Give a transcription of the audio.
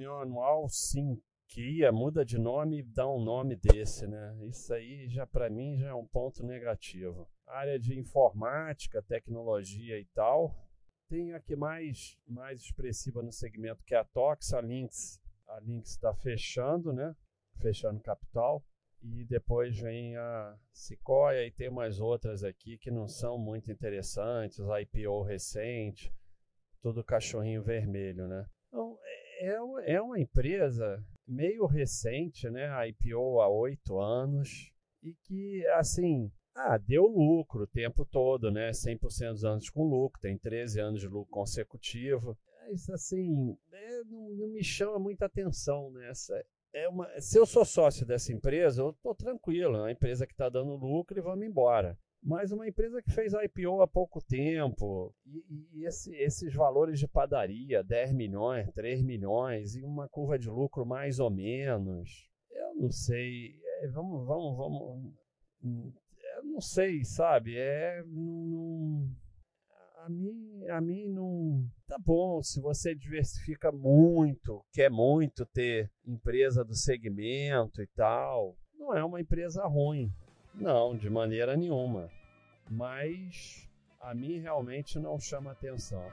reunião anual, sim. Que ia, muda de nome e dá um nome desse, né? Isso aí já para mim já é um ponto negativo. área de informática, tecnologia e tal, tem a que mais, mais expressiva no segmento, que é a Tox, a Lynx. A Lynx está fechando, né? Fechando capital. E depois vem a Sequoia e tem umas outras aqui que não são muito interessantes, a IPO recente, tudo cachorrinho vermelho, né? É, é uma empresa meio recente, né? A IPO há oito anos e que, assim, ah, deu lucro o tempo todo, né? 100% dos anos com lucro, tem 13 anos de lucro consecutivo. Mas, assim, é, não, não, me chama muita atenção nessa. Né? É uma, se eu sou sócio dessa empresa, eu estou tranquilo, é uma empresa que está dando lucro e vamos embora. Mas uma empresa que fez IPO há pouco tempo, e, e esse, esses valores de padaria, 10 milhões, 3 milhões, e uma curva de lucro mais ou menos, eu não sei. É, vamos, vamos, vamos não sei, sabe? É. Não, a mim, a mim não. Tá bom, se você diversifica muito, quer muito ter empresa do segmento e tal, não é uma empresa ruim. Não, de maneira nenhuma. Mas a mim realmente não chama atenção.